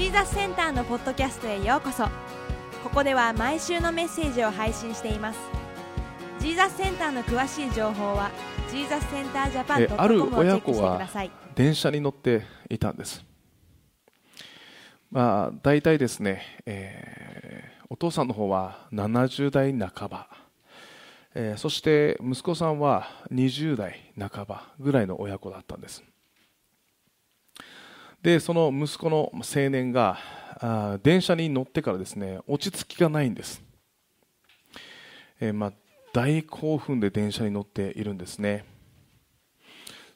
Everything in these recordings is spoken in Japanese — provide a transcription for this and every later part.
ジーザスセンターのポッドキャストへようこそ。ここでは毎週のメッセージを配信しています。ジーザスセンターの詳しい情報はジーザスセンタージャパンえある親子は電車に乗っていたんです、まあ、大体ですね、えーお父さんの方は70代半ば、えーそして息子さんは20代半ばぐらいの親子だったんですでその息子の青年があ電車に乗ってからですね落ち着きがないんです、えーまあ、大興奮で電車に乗っているんですね。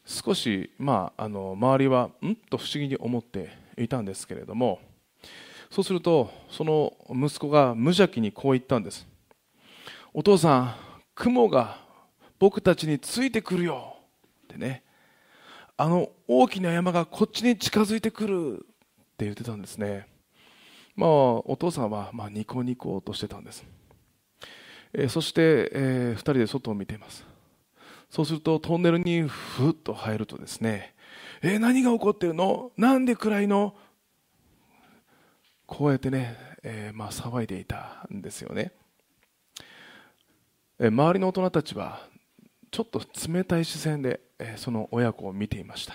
少し、まあ、あの周りはん？と不思議に思っていたんですけれどもそうするとその息子が無邪気にこう言ったんです。お父さん雲が僕たちについてくるよ。ってね。あの大きな山がこっちに近づいてくるって言ってたんですね。まあお父さんはまあニコニコとしてたんです、えーそして、え2人で外を見ています。そうするとトンネルにふっと入るとですね、えー何が起こってるの？なんで暗いの？こうやってね、えーまあ、騒いでいたんですよね、えー周りの大人たちはちょっと冷たい視線で、その親子を見ていました。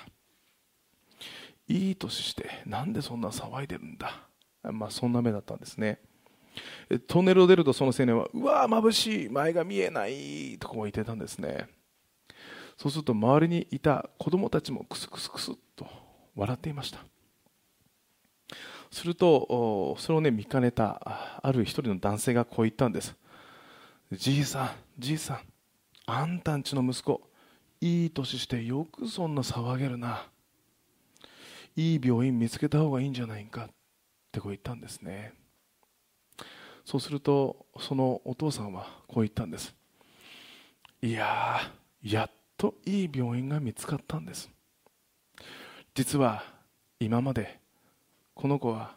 いい年してなんでそんな騒いでるんだ、まあ、そんな目だったんですね。トンネルを出るとその青年はうわー眩しい前が見えないとこう言ってたんですね。そうすると周りにいた子供たちもクスクスクスっと笑っていました。するとそれをね見かねたあある一人の男性がこう言ったんです。じいさんじいさんあんたんちの息子いい年してよくそんな騒げるな。いい病院見つけた方がいいんじゃないかってこう言ったんですね。そうするとそのお父さんはこう言ったんです。いややっといい病院が見つかったんです。実は今までこの子は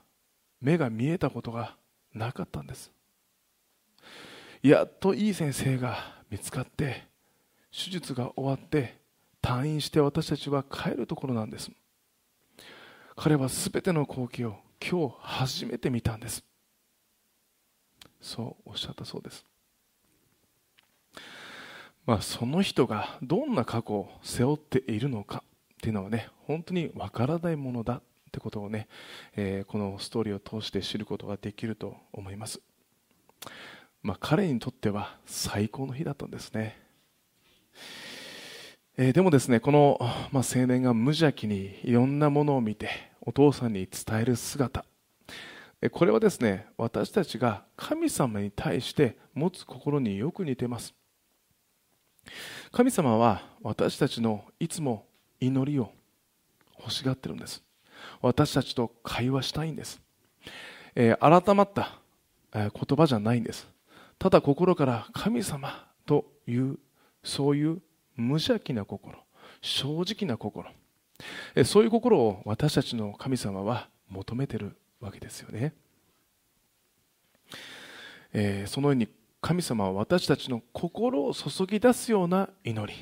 目が見えたことがなかったんです。やっといい先生が見つかって手術が終わって退院して私たちは帰るところなんです。彼は全ての光景を今日初めて見たんです。そうおっしゃったそうです。まあ、その人がどんな過去を背負っているのかっていうのはね本当にわからないものだってことをね、えーこのストーリーを通して知ることができると思います、まあ、彼にとっては最高の日だったんですね、えーでもですねこの、まあ、青年が無邪気にいろんなものを見てお父さんに伝える姿。これはですね私たちが神様に対して持つ心によく似てます。神様は私たちのいつも祈りを欲しがってるんです。私たちと会話したいんです、えー改まった、え言葉じゃないんです。ただ心から神様というそういう無邪気な心正直な心。そういう心を私たちの神様は求めてるわけですよね、えーそのように神様は私たちの心を注ぎ出すような祈り。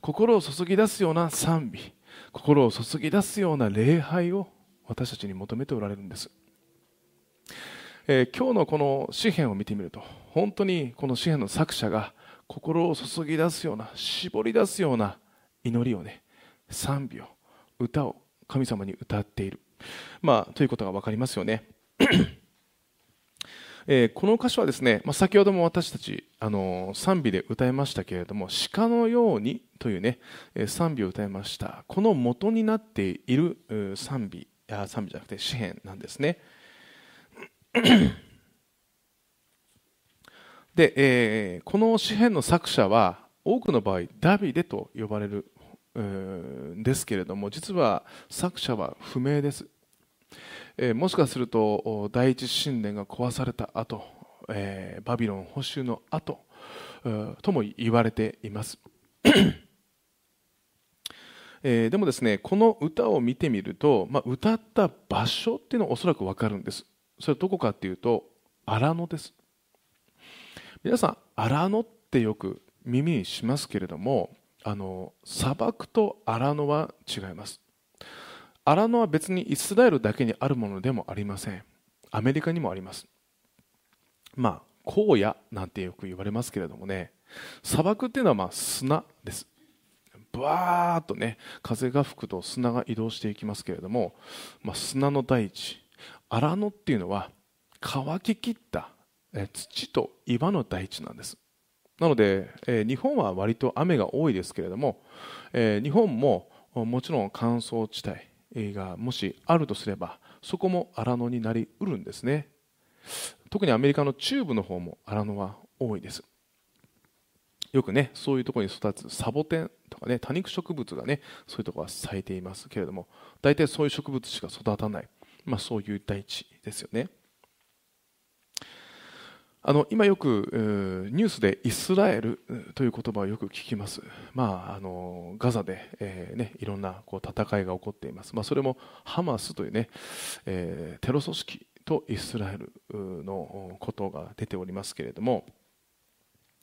心を注ぎ出すような賛美。心を注ぎ出すような礼拝を私たちに求めておられるんです、えー今日のこの詩篇を見てみると本当にこの詩篇の作者が心を注ぎ出すような絞り出すような祈りをね賛美を歌を神様に歌っている、まあ、ということが分かりますよね。えーこの歌詞はですね、まあ、先ほども私たち、あのー賛美で歌いましたけれども「鹿のように」というね、えー賛美を歌いました。この元になっている賛美い賛美じゃなくて詩篇なんですね。で、えーこの詩篇の作者は多くの場合ダビデと呼ばれるんですけれども実は作者は不明です。えーもしかすると第一神殿が壊された後、えーバビロン捕囚の後うとも言われています、えーでもですねこの歌を見てみると、まあ、歌った場所っていうのはおそらく分かるんです。それはどこかっていうと荒野です。皆さん荒野ってよく耳にしますけれどもあの砂漠と荒野は違います。荒野は別にイスラエルだけにあるものでもありません。アメリカにもあります。まあ荒野なんてよく言われますけれどもね砂漠っていうのはまあ砂です。ブワーっとね風が吹くと砂が移動していきますけれども、まあ、砂の大地荒野っていうのは乾ききった土と岩の大地なんです。なので、え、日本は割と雨が多いですけれども、え、日本ももちろん乾燥地帯がもしあるとすればそこも荒野になりうるんですね。特にアメリカの中部の方も荒野は多いです。よくねそういうところに育つサボテンとかね多肉植物がねそういうところは咲いていますけれども大体そういう植物しか育たない、まあ、そういう大地ですよね。あの今よくニュースでイスラエルという言葉をよく聞きます、まあ、あのガザで、えーね、いろんなこう戦いが起こっています、まあ、それもハマスというね、えー、テロ組織とイスラエルのことが出ておりますけれども、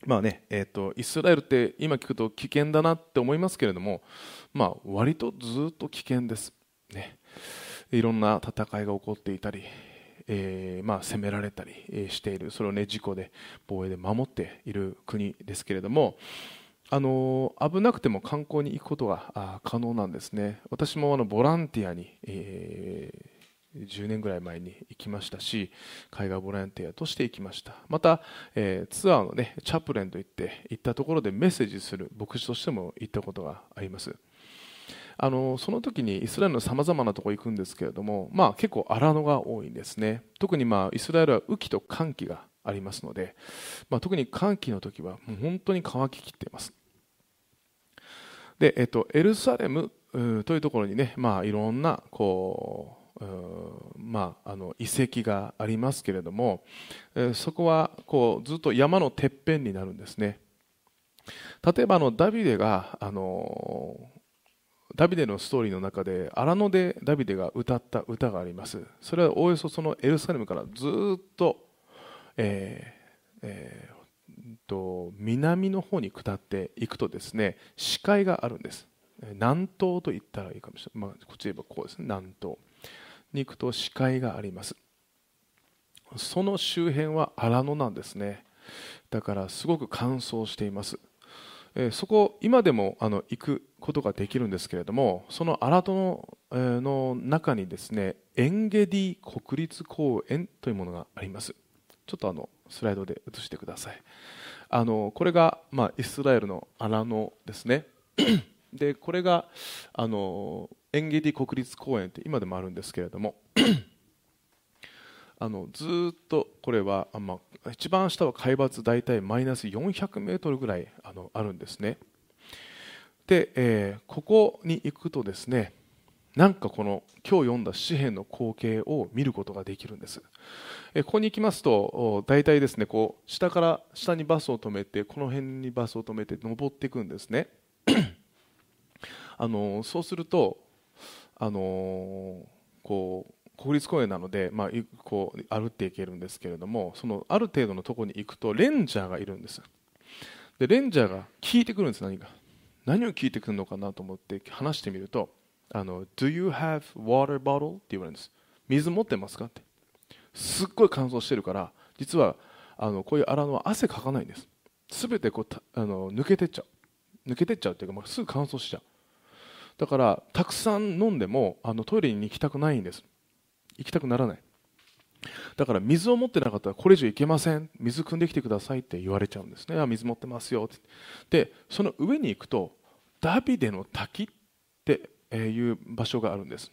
まあねえーと、イスラエルって今聞くと危険だなって思いますけれども、まあ、割とずっと危険です、ね、いろんな戦いが起こっていたり、えー、まあ、攻められたりしているそれを、ね、事故で防衛で守っている国ですけれどもあの危なくても観光に行くことが可能なんですね。私もあのボランティアに、えー10年ぐらい前に行きましたし海外ボランティアとして行きました。また、えー、ツアーの、ね、チャプレンといって行ったところでメッセージする牧師としても行ったことがあります。あのその時にイスラエルのさまざまなところ行くんですけれども、まあ、結構荒野が多いんですね。特に、まあ、イスラエルは雨季と寒気がありますので、まあ、特に寒気の時はもう本当に乾ききっています。で、えっと、エルサレムというところにね、まあ、いろんなこうまあ、あの遺跡がありますけれども、えそこはこうずっと山のてっぺんになるんですね。例えばあのダビデがあのダビデのストーリーの中で荒野でダビデが歌った歌があります。それはおおよそそのエルサレムからずっと,、えーえー、と南の方に下っていくとですね視界があるんです。南東と言ったらいいかもしれない、まあ、こっちで言えばこうですね。南東に行くと視界があります。その周辺は荒野なんですね。だからすごく乾燥しています。えそこ今でもあの行くことができるんですけれどもその荒野の,、えー、の中にですねエンゲディ国立公園というものがあります。ちょっとあのスライドで映してください。あのこれが、まあ、イスラエルの荒野ですね。でこれがあのエンゲディ国立公園って今でもあるんですけれども あのずっとこれは、まあ、一番下は海抜大体マイナス400メートルぐらいあのあるんですね。で、えー、ここに行くとですねなんかこの今日読んだ詩篇の光景を見ることができるんです、え、ここに行きますと大体ですねこう下から下にバスを止めてこの辺にバスを止めて登っていくんですね。あのそうするとあのこう国立公園なので、まあ、こう歩っていけるんですけれどもそのある程度のところに行くとレンジャーがいるんです。でレンジャーが聞いてくるんです何か。何を聞いてくるのかなと思って話してみるとあの Do you have water bottle? って言われるんです。水持ってますかって。すっごい乾燥してるから実はあのこういう荒野は汗かかないんです。すべてこうあの抜けてっちゃう。抜けてっちゃうっていうか、まあ、すぐ乾燥しちゃう。だからたくさん飲んでもあのトイレに行きたくないんです。行きたくならない。だから水を持ってなかったらこれ以上行けません。水汲んできてくださいって言われちゃうんですね。あ水持ってますよって。でその上に行くとダビデの滝っていう場所があるんです。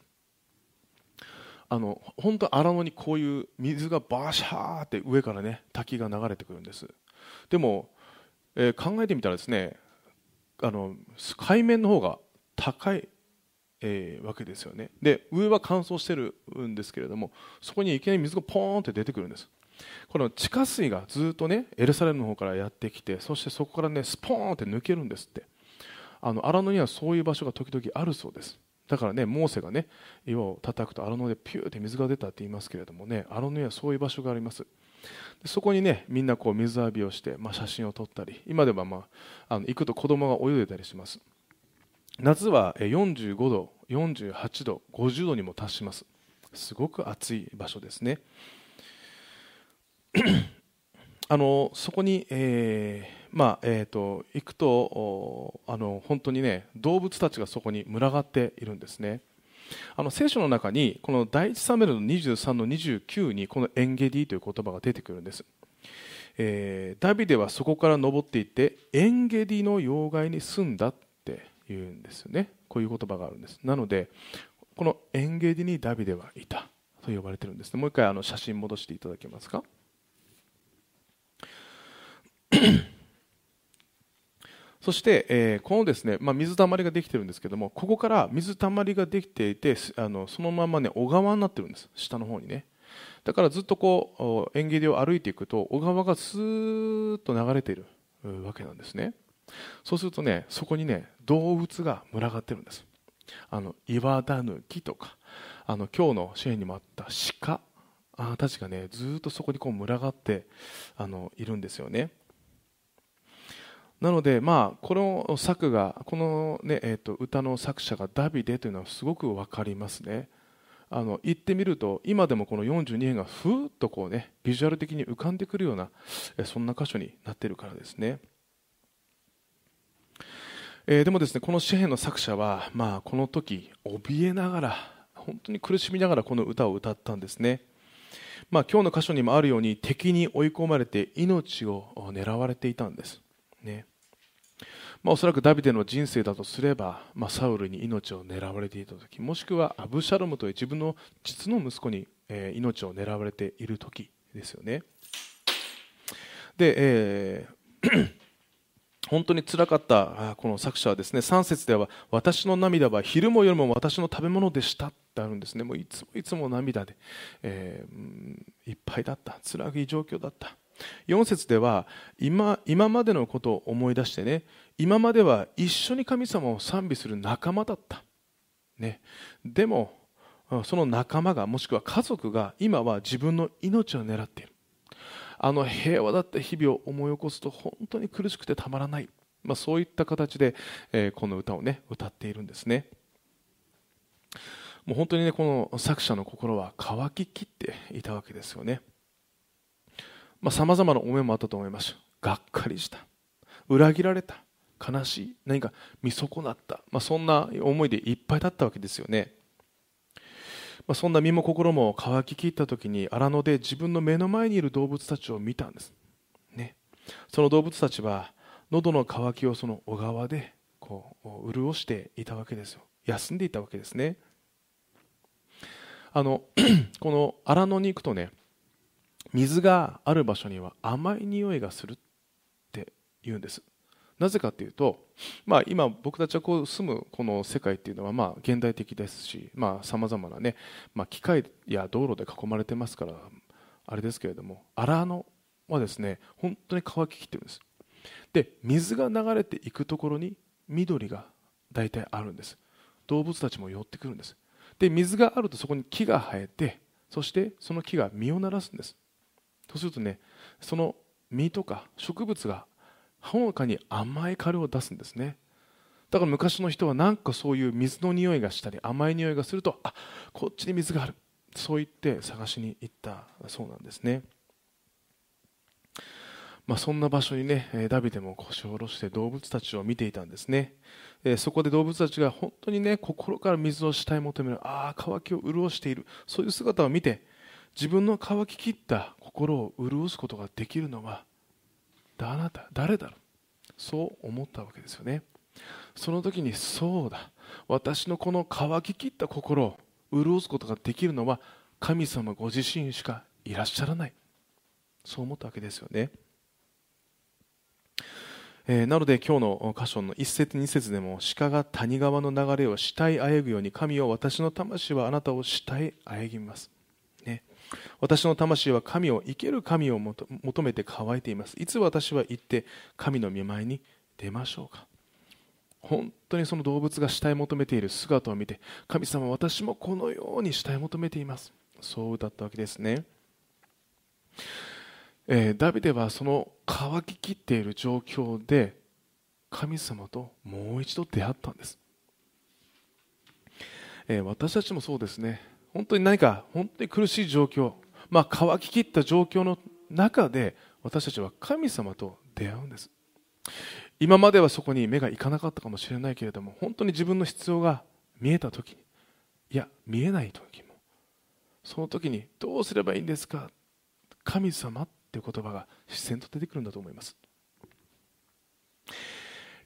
あの本当荒野にこういう水がバシャーって上からね滝が流れてくるんです。でも、えー、考えてみたらですねあの海面の方が高い、えー、わけですよね。で上は乾燥してるんですけれどもそこにいきなり水がポーンって出てくるんです。この地下水がずっとねエルサレムの方からやってきてそしてそこからねスポーンって抜けるんですって。あの荒野にはそういう場所が時々あるそうです。だからねモーセがね岩を叩くと荒野でピューって水が出たって言いますけれどもね荒野にはそういう場所があります。そこにねみんなこう水浴びをして、まあ、写真を撮ったり今では、まあ、あの行くと子供が泳いでたりします。夏は45度48度50度にも達します。すごく暑い場所ですね。あのそこに、えーまあえーと、行くとあの本当にね動物たちがそこに群がっているんですね。あの聖書の中にこの第一サムエルの23の29にこのエンゲディという言葉が出てくるんです、えー、ダビデはそこから登っていってエンゲディの要害に住んだ言うんですよね。こういう言葉があるんです。なのでこのエンゲディにダビデはいた。と呼ばれてるんです。ねもう一回あの写真戻していただけますか。そして、えー、このですね、まあ、水たまりができてるんですけどもここから水たまりができていてあのそのままね小川になってるんです。下の方にね。だからずっとこう縁切りを歩いていくと小川がスーッと流れているわけなんですね。そうするとねそこにね動物が群がってるんです。あの岩だぬきとかあの今日の支援にもあった鹿。あたちがねずっとそこにこう群がってあのいるんですよね。なので、まあ、この作がこのね、えー、と歌の作者がダビデというのはすごく分かりますね。あの言ってみると今でもこの42編がふーっとこうねビジュアル的に浮かんでくるようなそんな箇所になっているからですね、えー、でもですねこの詩篇の作者は、まあ、この時怯えながら本当に苦しみながらこの歌を歌ったんですね。まあ、今日の箇所にもあるように敵に追い込まれて命を狙われていたんです、ね。まあ、おそらくダビデの人生だとすれば、まあ、サウルに命を狙われていた時もしくはアブシャロムという自分の実の息子に、え、命を狙われている時ですよね。で、えー本当につらかったこの作者はですね3節では私の涙は昼も夜も私の食べ物でしたってあるんですね。もういつもいつも涙で、えー、いっぱいだった。辛い状況だった。4節では今今までのことを思い出してね今までは一緒に神様を賛美する仲間だった、ね、でもその仲間がもしくは家族が今は自分の命を狙っている。あの平和だった日々を思い起こすと本当に苦しくてたまらない、まあ、そういった形で、えー、この歌をね歌っているんですね。もう本当にねこの作者の心は乾ききっていたわけですよね。さまざ、まな思いもあったと思います。がっかりした。裏切られた。悲しい。何か見損なった、まあ、そんな思いでいっぱいだったわけですよね、ま、そんな身も心も乾ききった時に荒野で自分の目の前にいる動物たちを見たんです、ね、その動物たちは喉の渇きをその小川でこう潤していたわけですよ。休んでいたわけですね。あの この荒野に行くとね水がある場所には甘い匂いがするって言うんです。なぜかというと、まあ、今僕たちはこう住むこの世界っていうのはまあ現代的ですしさまざ、まなね、まあ、機械や道路で囲まれてますからあれですけれども荒野はですね本当に乾ききってるんです。で水が流れていくところに緑が大体あるんです。動物たちも寄ってくるんです。で水があるとそこに木が生えてそしてその木が実をならすんです。そうするとねその実とか植物がほのかに甘い香りを出すんですね。だから昔の人はなんかそういう水の匂いがしたり甘い匂いがするとあこっちに水がある。そう言って探しに行ったそうなんですね、まあ、そんな場所にねダビデも腰を下ろして動物たちを見ていたんですね。そこで動物たちが本当にね心から水をしたい求めるああ渇きを潤している。そういう姿を見て自分の乾ききった心を潤すことができるのはあなた誰だろう？そう思ったわけですよね。その時にそうだ。私のこの乾ききった心を潤すことができるのは神様ご自身しかいらっしゃらない。そう思ったわけですよね、えー、なので今日の箇所の一節二節でも鹿が谷川の流れを慕いあえぐように神を私の魂はあなたを慕いあえぎます。私の魂は神を生ける神を求めて乾いています。いつ私は行って神の見舞いに出ましょうか。本当にその動物が死体求めている姿を見て神様私もこのように死体求めています。そう歌ったわけですね、えー、ダビデはその乾ききっている状況で神様ともう一度出会ったんです。えー、私たちもそうですね。本当に何か本当に苦しい状況、まあ、乾ききった状況の中で私たちは神様と出会うんです。今まではそこに目がいかなかったかもしれないけれども本当に自分の必要が見えた時にいや見えない時もその時にどうすればいいんですか神様っていう言葉が自然と出てくるんだと思います、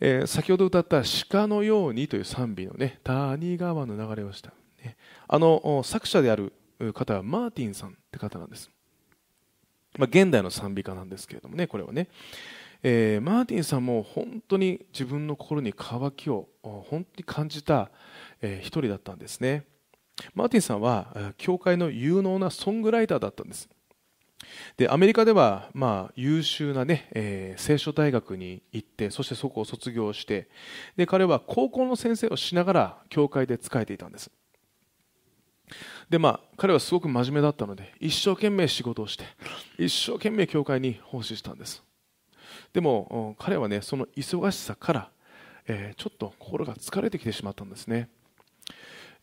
えー、先ほど歌った「鹿のように」という賛美のね谷川の流れをした、あの作者である方はマーティンさんって方なんです、まあ、現代の賛美歌なんですけれどもねこれはね。えー、マーティンさんも本当に自分の心に渇きを本当に感じた、えー、一人だったんですね。マーティンさんは教会の有能なソングライターだったんです。でアメリカでは、まあ、優秀なね、えー、聖書大学に行ってそしてそこを卒業してで彼は高校の先生をしながら教会で仕えていたんです。でまあ彼はすごく真面目だったので一生懸命仕事をして一生懸命教会に奉仕したんです。でも彼はねその忙しさから、えー、ちょっと心が疲れてきてしまったんですね、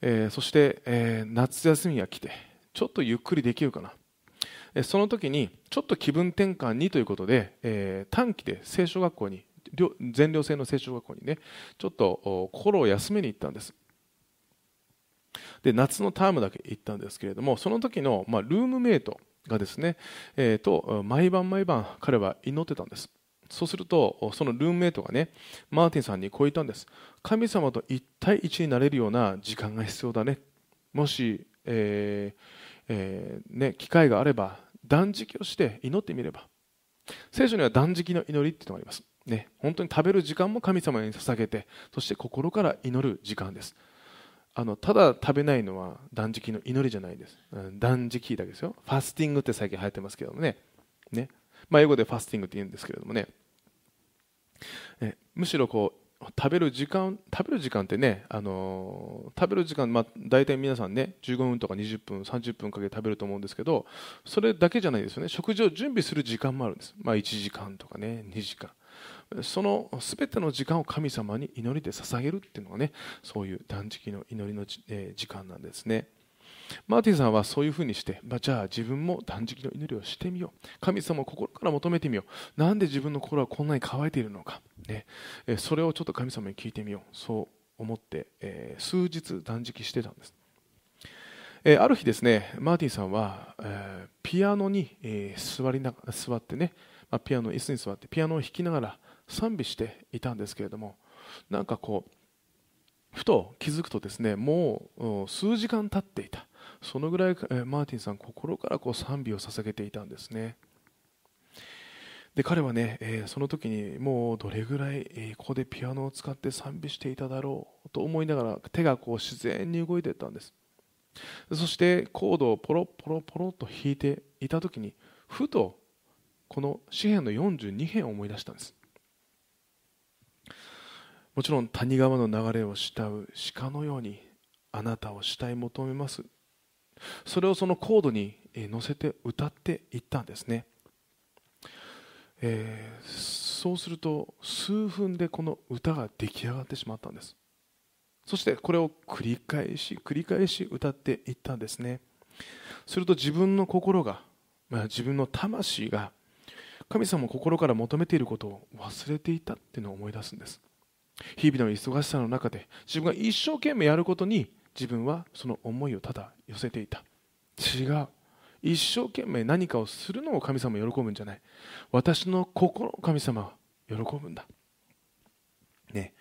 えー、そして、えー、夏休みが来てちょっとゆっくりできるかな。その時にちょっと気分転換にということで、えー、短期で聖書学校に全寮制の聖書学校にねちょっと心を休めに行ったんです。で夏のタームだけ行ったんですけれどもその時の、まあ、ルームメイトがですね、えーと毎晩毎晩彼は祈ってたんです。そうするとそのルームメイトがねマーティンさんにこう言ったんです。神様と一対一になれるような時間が必要だね。もし、えーえー、ね、機会があれば断食をして祈ってみれば。聖書には断食の祈りっていうのがあります、ね、本当に食べる時間も神様に捧げてそして心から祈る時間です。あのただ食べないのは断食の祈りじゃないです、うん、断食だけですよ。ファスティングって最近流行ってますけどもね。ね、まあ、英語でファスティングって言うんですけれどもね。えむしろこう食べる時間食べる時間ってね、あのー、食べる時間、まあ、大体皆さんね15分とか20分30分かけて食べると思うんですけどそれだけじゃないですよね。食事を準備する時間もあるんです、まあ、1時間とかね2時間。その全ての時間を神様に祈りで捧げるっていうのがねそういう断食の祈りの、えー、時間なんですね。マーティンさんはそういうふうにして、まあ、じゃあ自分も断食の祈りをしてみよう。神様を心から求めてみよう。なんで自分の心はこんなに乾いているのか、ね。え、それをちょっと神様に聞いてみよう。そう思って、えー、数日断食してたんです、え、ある日ですねマーティンさんは、え、ピアノに、え座りな座ってね、ま、ピアノ椅子に座ってピアノを弾きながら賛美していたんですけれどもなんかこうふと気づくとですねもう数時間経っていた。そのぐらい、マーティンさん心からこう賛美を捧げていたんですね。で彼はね、え、その時にもうどれぐらい、ここでピアノを使って賛美していただろうと思いながら手がこう自然に動いていったんです。そしてコードをポロポロポロと弾いていた時にふとこの詩篇の42編を思い出したんです。もちろん谷川の流れを慕う鹿のようにあなたを慕い求めます。それをそのコードに乗せて歌っていったんですね、えー、そうすると数分でこの歌が出来上がってしまったんです。そしてこれを繰り返し繰り返し歌っていったんですね。すると自分の心が、まあ、自分の魂が神様を心から求めていることを忘れていたっていうのを思い出すんです。日々の忙しさの中で自分が一生懸命やることに自分はその思いをただ寄せていた。違う。一生懸命何かをするのを神様喜ぶんじゃない。私の心を神様は喜ぶんだ。ね。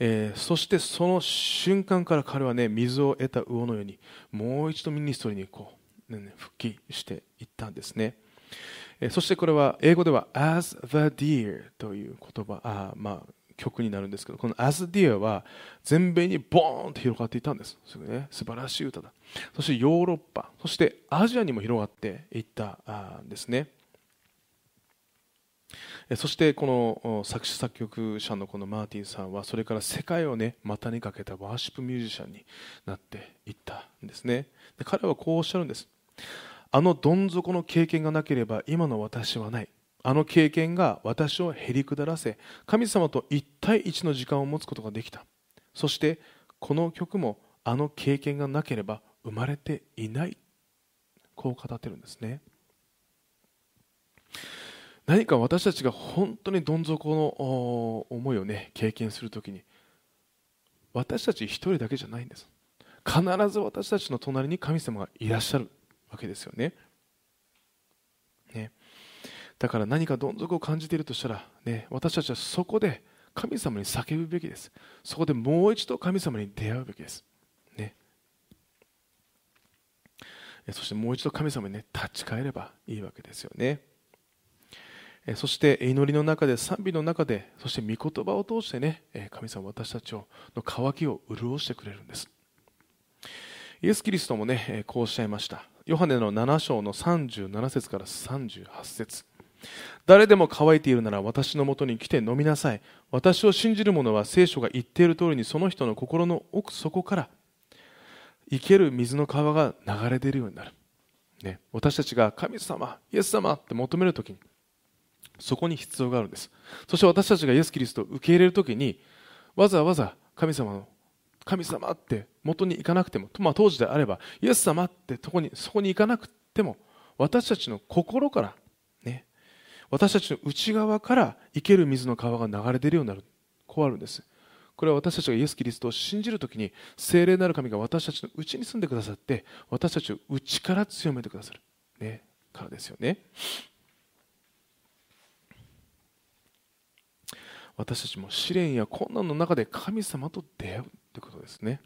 えー、そしてその瞬間から彼はね水を得た魚のようにもう一度ミニストリーにこう、ね、復帰していったんですね、え、そしてこれは英語では as the deer という言葉。あまあ曲になるんですけどこの「As Dear」は全米にボーンと広がっていたんです。すぐ、ね、素晴らしい歌だ。そしてヨーロッパそしてアジアにも広がっていったんですね。そしてこの作詞作曲者のこのマーティンさんはそれから世界をね股にかけたワーシップミュージシャンになっていったんですね。で彼はこうおっしゃるんです。あのどん底の経験がなければ今の私はない。あの経験が私をへりくだらせ神様と一対一の時間を持つことができた。そしてこの曲もあの経験がなければ生まれていない。こう語ってるんですね。何か私たちが本当にどん底の思いをね経験するときに私たち一人だけじゃないんです。必ず私たちの隣に神様がいらっしゃるわけですよね。だから何かどん底を感じているとしたら、ね、私たちはそこで神様に叫ぶべきです。そこでもう一度神様に出会うべきです、ね、そしてもう一度神様に、ね、立ち返ればいいわけですよね。そして祈りの中で賛美の中でそして御言葉を通してね神様私たちの渇きを潤してくれるんです。イエス・キリストもねこうおっしゃいました。ヨハネの7章の37節から38節。誰でも乾いているなら私のもとに来て飲みなさい。私を信じる者は聖書が言っている通りにその人の心の奥底から生ける水の川が流れ出るようになる、ね、私たちが神様イエス様って求めるときにそこに必要があるんです。そして私たちがイエス・キリストを受け入れるときにわざわざ神様の神様って元に行かなくても、まあ、当時であればイエス様ってとこにそこに行かなくても私たちの心から私たちの内側から生ける水の川が流れ出るようになる。こうあるんです。これは私たちがイエス・キリストを信じるときに聖霊なる神が私たちの内に住んでくださって私たちを内から強めてくださる、ね、からですよね。私たちも試練や困難の中で神様と出会うということですね。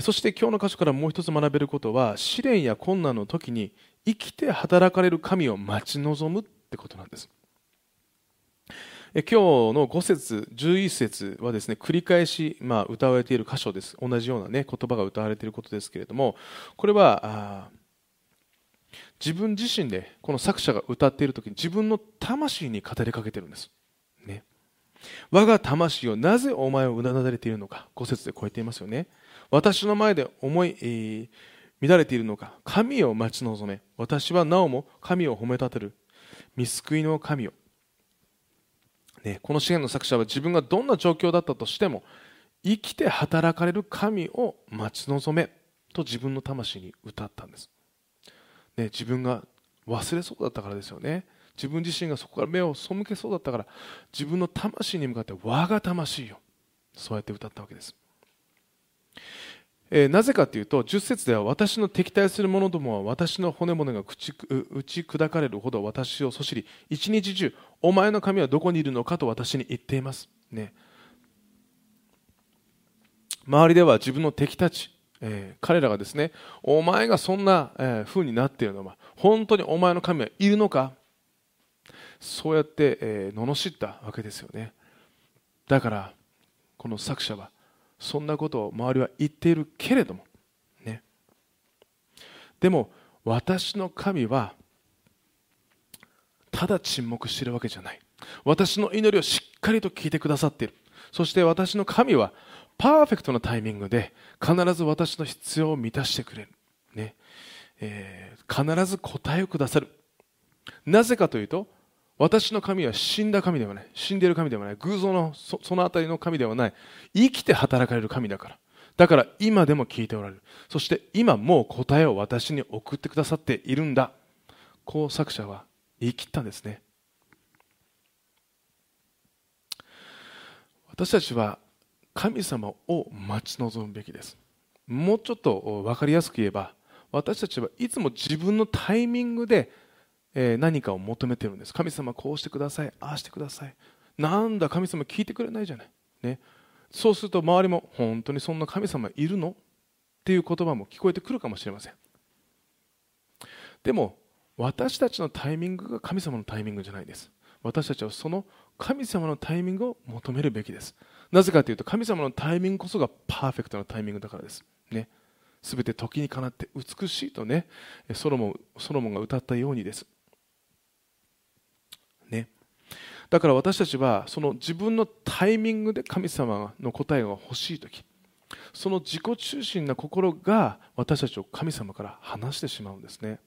そして今日の箇所からもう一つ学べることは試練や困難の時に生きて働かれる神を待ち望むってことなんです。え今日の5節11節はですね繰り返し、まあ、歌われている箇所です。同じような、ね、言葉が歌われていることですけれどもこれは自分自身でこの作者が歌っている時に自分の魂に語りかけているんです。ね。我が魂をなぜお前をうなだれているのか5節で超えていますよね。私の前で思い、えー、乱れているのか神を待ち望め。私はなおも神を褒めたてる。見救いの神を、ね、この詩篇の作者は自分がどんな状況だったとしても生きて働かれる神を待ち望めと自分の魂に歌ったんです、ね、自分が忘れそうだったからですよね。自分自身がそこから目を背けそうだったから自分の魂に向かって我が魂よそうやって歌ったわけです、えー、なぜかというと10節では私の敵対する者どもは私の骨骨が打ち砕かれるほど私をそしり一日中お前の神はどこにいるのかと私に言っています。ね。周りでは自分の敵たちえー、彼らがですねお前がそんな、えー、風になっているのは本当にお前の神はいるのか？そうやって、えー、罵ったわけですよね。だからこの作者はそんなことを周りは言っているけれども。ね。でも私の神はただ沈黙しているわけじゃない。私の祈りをしっかりと聞いてくださっている。そして私の神はパーフェクトなタイミングで必ず私の必要を満たしてくれる、ね。えー、必ず答えをくださる。なぜかというと私の神は死んだ神ではない。死んでいる神ではない。偶像のその辺りの神ではない。生きて働かれる神だから。だから今でも聞いておられる。そして今もう答えを私に送ってくださっているんだ。こう作者は言い切ったんですね。私たちは神様を待ち望むべきです。もうちょっと分かりやすく言えば私たちはいつも自分のタイミングでえ何かを求めてるんです。神様こうしてください。ああしてください。なんだ神様聞いてくれないじゃない、ね、そうすると周りも本当にそんな神様いるの？っていう言葉も聞こえてくるかもしれません。でも私たちのタイミングが神様のタイミングじゃないです。私たちはその神様のタイミングを求めるべきです。なぜかというと神様のタイミングこそがパーフェクトなタイミングだからです。ね。すべて時にかなって美しいとねソロモンソロモンが歌ったようにですね、だから私たちはその自分のタイミングで神様の答えが欲しい時その自己中心な心が私たちを神様から離してしまうんですね。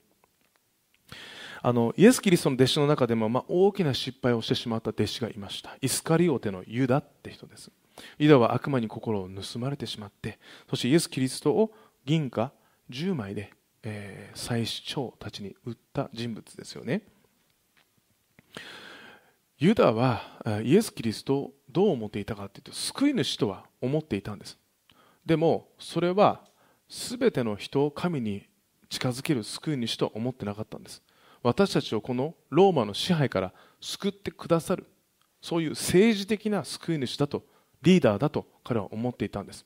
あのイエス・キリストの弟子の中でも、まあ、大きな失敗をしてしまった弟子がいました。イスカリオテのユダって人です。ユダは悪魔に心を盗まれてしまってそしてイエス・キリストを銀貨10枚で、えー、祭司長たちに売った人物ですよね。ユダはイエス・キリストをどう思っていたかというと救い主とは思っていたんです。でもそれは全ての人を神に近づける救い主とは思ってなかったんです。私たちをこのローマの支配から救ってくださるそういう政治的な救い主だとリーダーだと彼は思っていたんです。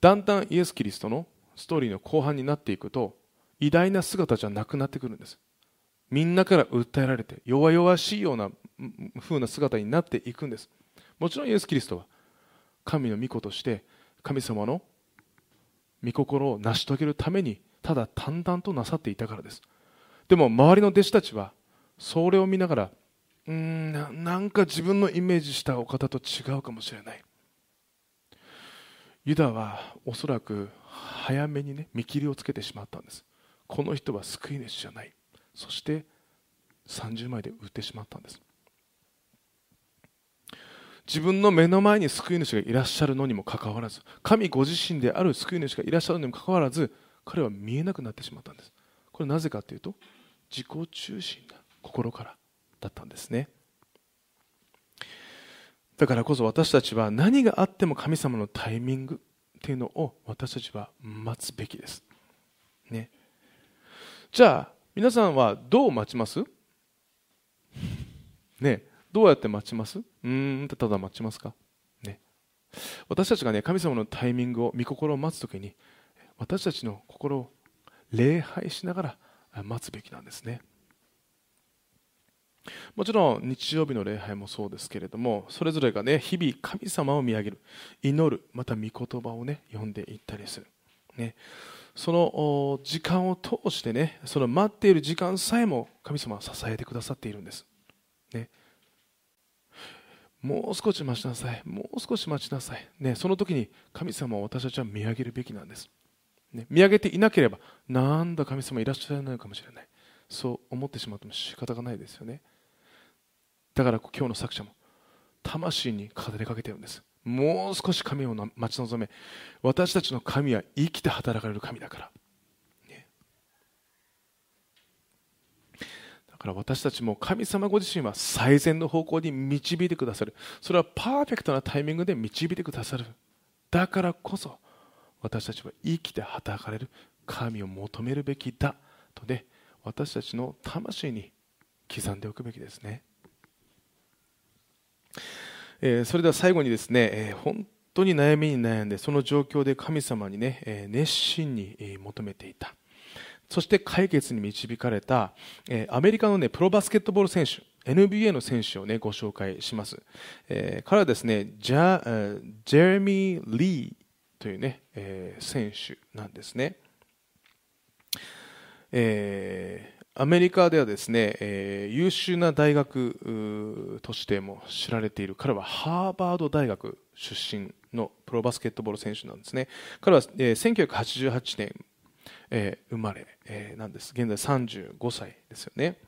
だんだんイエス・キリストのストーリーの後半になっていくと偉大な姿じゃなくなってくるんです。みんなから訴えられて弱々しいような風な姿になっていくんです。もちろんイエス・キリストは神の御子として神様の御心を成し遂げるためにただ淡々となさっていたからです。でも周りの弟子たちはそれを見ながらうんなんか自分のイメージしたお方と違うかもしれない。ユダはおそらく早めにね見切りをつけてしまったんです。この人は救い主じゃない。そして30枚で売ってしまったんです。自分の目の前に救い主がいらっしゃるのにもかかわらず神ご自身である救い主がいらっしゃるのにもかかわらず彼は見えなくなってしまったんです。これなぜかというと自己中心な心からだったんですね。だからこそ私たちは何があっても神様のタイミングっていうのを私たちは待つべきです、ね、じゃあ皆さんはどう待ちます？ね。どうやって待ちます？うーんってただ待ちますか？ね。私たちがね神様のタイミングを御心を待つ時に私たちの心を礼拝しながら待つべきなんですね。もちろん日曜日の礼拝もそうですけれどもそれぞれがね日々神様を見上げる祈るまた御言葉をね読んでいったりする、ね、その時間を通してねその待っている時間さえも神様は支えてくださっているんです、ね、もう少し待ちなさい。もう少し待ちなさい、ね、その時に神様を私たちは見上げるべきなんです。ね、見上げていなければなんだ神様いらっしゃらないのかもしれない。そう思ってしまっても仕方がないですよね。だから今日の作者も魂に語りかけてるんです。もう少し神を待ち望め。私たちの神は生きて働かれる神だから、ね、だから私たちも神様ご自身は最善の方向に導いてくださる。それはパーフェクトなタイミングで導いてくださる。だからこそ私たちは生きて働かれる神を求めるべきだとね私たちの魂に刻んでおくべきですね、えー、それでは最後にですね、えー、本当に悩みに悩んでその状況で神様にね、えー、熱心に求めていた。そして解決に導かれた、えアメリカの、ね、プロバスケットボール選手 NBA の選手を、ね、ご紹介します、え彼はですねジャジェレミー・リーというね、えー、選手なんですね、えー、アメリカではですね、えー、優秀な大学としても知られている。彼はハーバード大学出身のプロバスケットボール選手なんですね。彼は、えー、1988年、えー、生まれ、えー、なんです。現在35歳ですよね。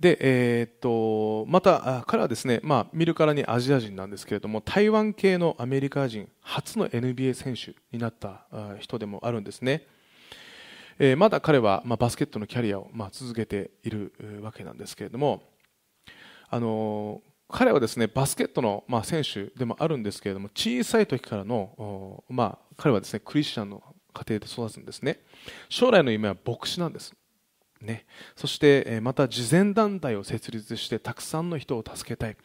で、えー、っとまた彼はですね、まあ、見るからにアジア人なんですけれども台湾系のアメリカ人初の NBA 選手になった人でもあるんですね、えー、まだ彼は、まあ、バスケットのキャリアを、まあ、続けているわけなんですけれどもあの彼はですねバスケットの、まあ、選手でもあるんですけれども小さい時からの、まあ、彼はですねクリスチャンの家庭で育つんですね。将来の夢は牧師なんです。ね、そしてまた慈善団体を設立してたくさんの人を助けたい。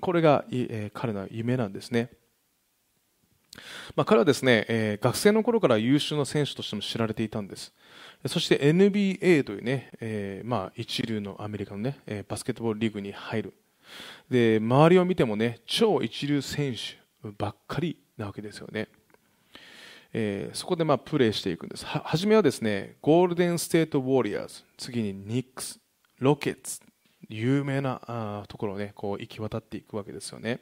これが、彼の夢なんですね、まあ、彼はですね、え学生の頃から優秀な選手としても知られていたんです。そして NBA というね、え、まあ一流のアメリカのね、えバスケットボールリーグに入る。で周りを見てもね超一流選手ばっかりなわけですよね。えー、そこでまあプレーしていくんです。は初めはですねゴールデン・ステート・ウォリアーズ次にニックスロケッツ有名なあところをねこう行き渡っていくわけですよね。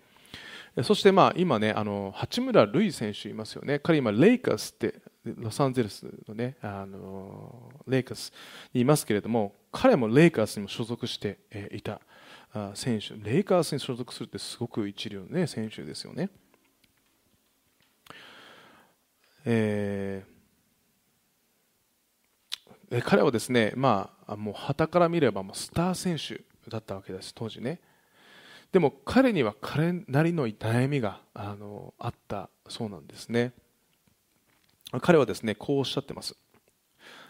そしてまあ今ねあの八村塁選手いますよね。彼今レイカスってロサンゼルスのねあのレイカスにいますけれども彼もレイカースにも所属していた選手。レイカーズに所属するってすごく一流の、ね、選手ですよね。えー、彼はですね、まあ、もう旗から見ればもうスター選手だったわけです当時ね。でも彼には彼なりの悩みがあのあったそうなんですね。彼はですねこうおっしゃってます。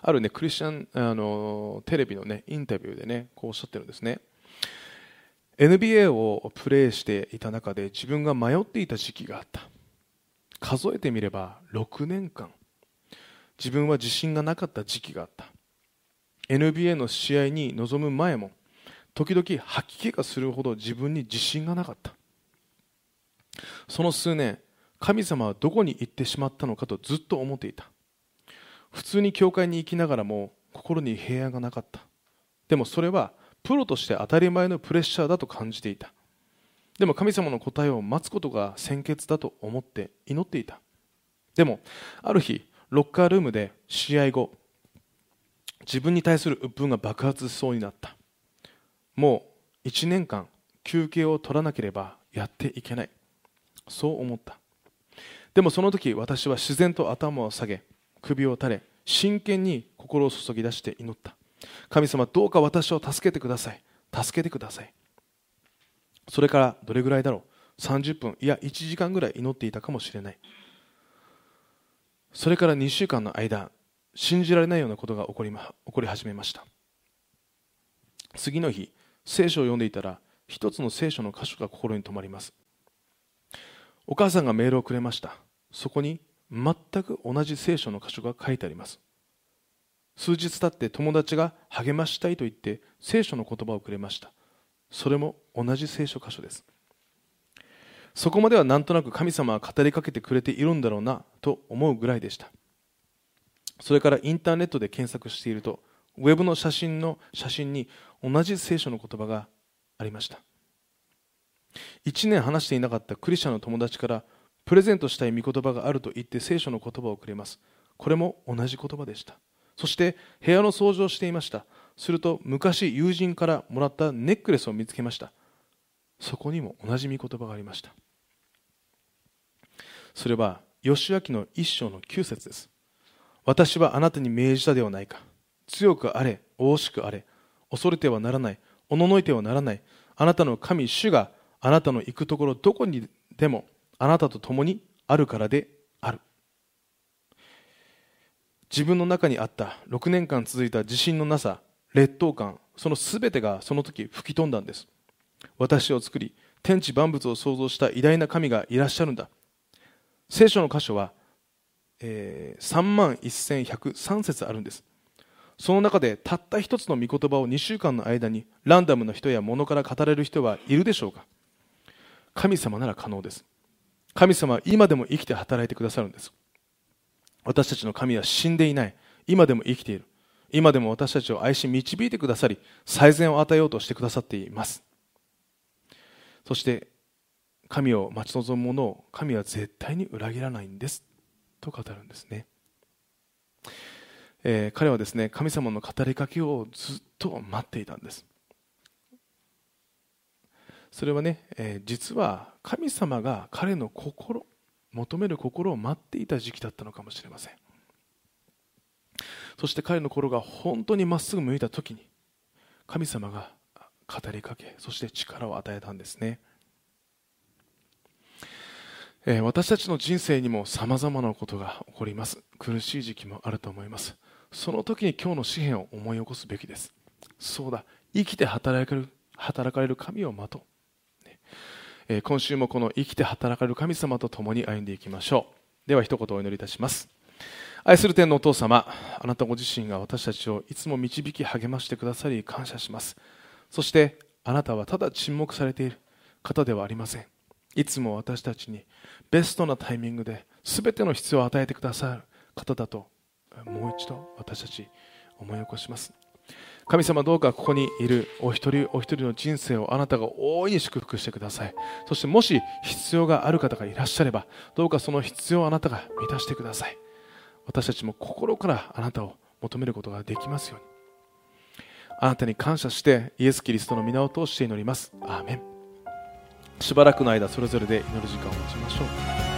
あるねクリスチャンあのテレビのねインタビューでねこうおっしゃってるんですね。NBA をプレーしていた中で自分が迷っていた時期があった。数えてみれば6年間。自分は自信がなかった時期があった。NBA の試合に臨む前も時々吐き気がするほど自分に自信がなかった。その数年神様はどこに行ってしまったのかとずっと思っていた。普通に教会に行きながらも心に平安がなかった。でもそれはプロとして当たり前のプレッシャーだと感じていた。でも神様の答えを待つことが先決だと思って祈っていた。でもある日ロッカールームで試合後自分に対する鬱憤が爆発しそうになった。もう1年間休憩を取らなければやっていけない。そう思った。でもその時私は自然と頭を下げ首を垂れ真剣に心を注ぎ出して祈った。神様どうか私を助けてください。助けてください。それからどれぐらいだろう？30分いや1時間ぐらい祈っていたかもしれない。それから2週間の間信じられないようなことが起こり,、ま、起こり始めました。次の日聖書を読んでいたら一つの聖書の箇所が心に留まります。お母さんがメールをくれました。そこに全く同じ聖書の箇所が書いてあります。数日経って友達が励ましたいと言って聖書の言葉をくれました。それも同じ聖書箇所です。そこまではなんとなく神様は語りかけてくれているんだろうなと思うぐらいでした。それからインターネットで検索しているとウェブの写真の写真に同じ聖書の言葉がありました。1年話していなかったクリスチャンの友達からプレゼントしたい御言葉があると言って聖書の言葉をくれます。これも同じ言葉でした。そして部屋の掃除をしていました。すると昔友人からもらったネックレスを見つけました。そこにも同じ御言葉がありました。それは義明の一章の9節です。私はあなたに命じたではないか。強くあれ大しくあれ。恐れてはならない。おののいてはならない。あなたの神主があなたの行くところどこにでもあなたと共にあるからである。自分の中にあった6年間続いた自信のなさ劣等感その全てがその時吹き飛んだんです。私を作り天地万物を創造した偉大な神がいらっしゃるんだ。聖書の箇所は、えー、3万1103節あるんです。その中でたった一つの御言葉を2週間の間にランダムな人や物から語れる人はいるでしょうか。神様なら可能です。神様は今でも生きて働いてくださるんです。私たちの神は死んでいない。今でも生きている。今でも私たちを愛し導いてくださり最善を与えようとしてくださっています。そして神を待ち望む者を神は絶対に裏切らないんです。と語るんですね。えー、彼はですね神様の語りかけをずっと待っていたんです。それはね、えー、実は神様が彼の心求める心を待っていた時期だったのかもしれません。そして彼の心が本当にまっすぐ向いた時に神様が語りかけそして力を与えたんですね、えー、私たちの人生にもさまざまなことが起こります。苦しい時期もあると思います。その時に今日の詩篇を思い起こすべきです。そうだ生きて働かれる働かれる神を待とう、ね。えー、今週もこの生きて働かれる神様と共に歩んでいきましょう。では一言お祈りいたします。愛する天のお父様あなたご自身が私たちをいつも導き励ましてくださり感謝します。そしてあなたはただ沈黙されている。方ではありません。いつも私たちにベストなタイミングで全ての必要を与えてくださる。方だともう一度私たち思い起こします。神様どうかここにいるお一人お一人の人生をあなたが大いに祝福してください。そしてもし必要がある方がいらっしゃればどうかその必要をあなたが満たしてください。私たちも心からあなたを求めることができますように。あなたに感謝してイエス・キリストの皆を通して祈ります。アーメン。しばらくの間それぞれで祈る時間を持ちましょう。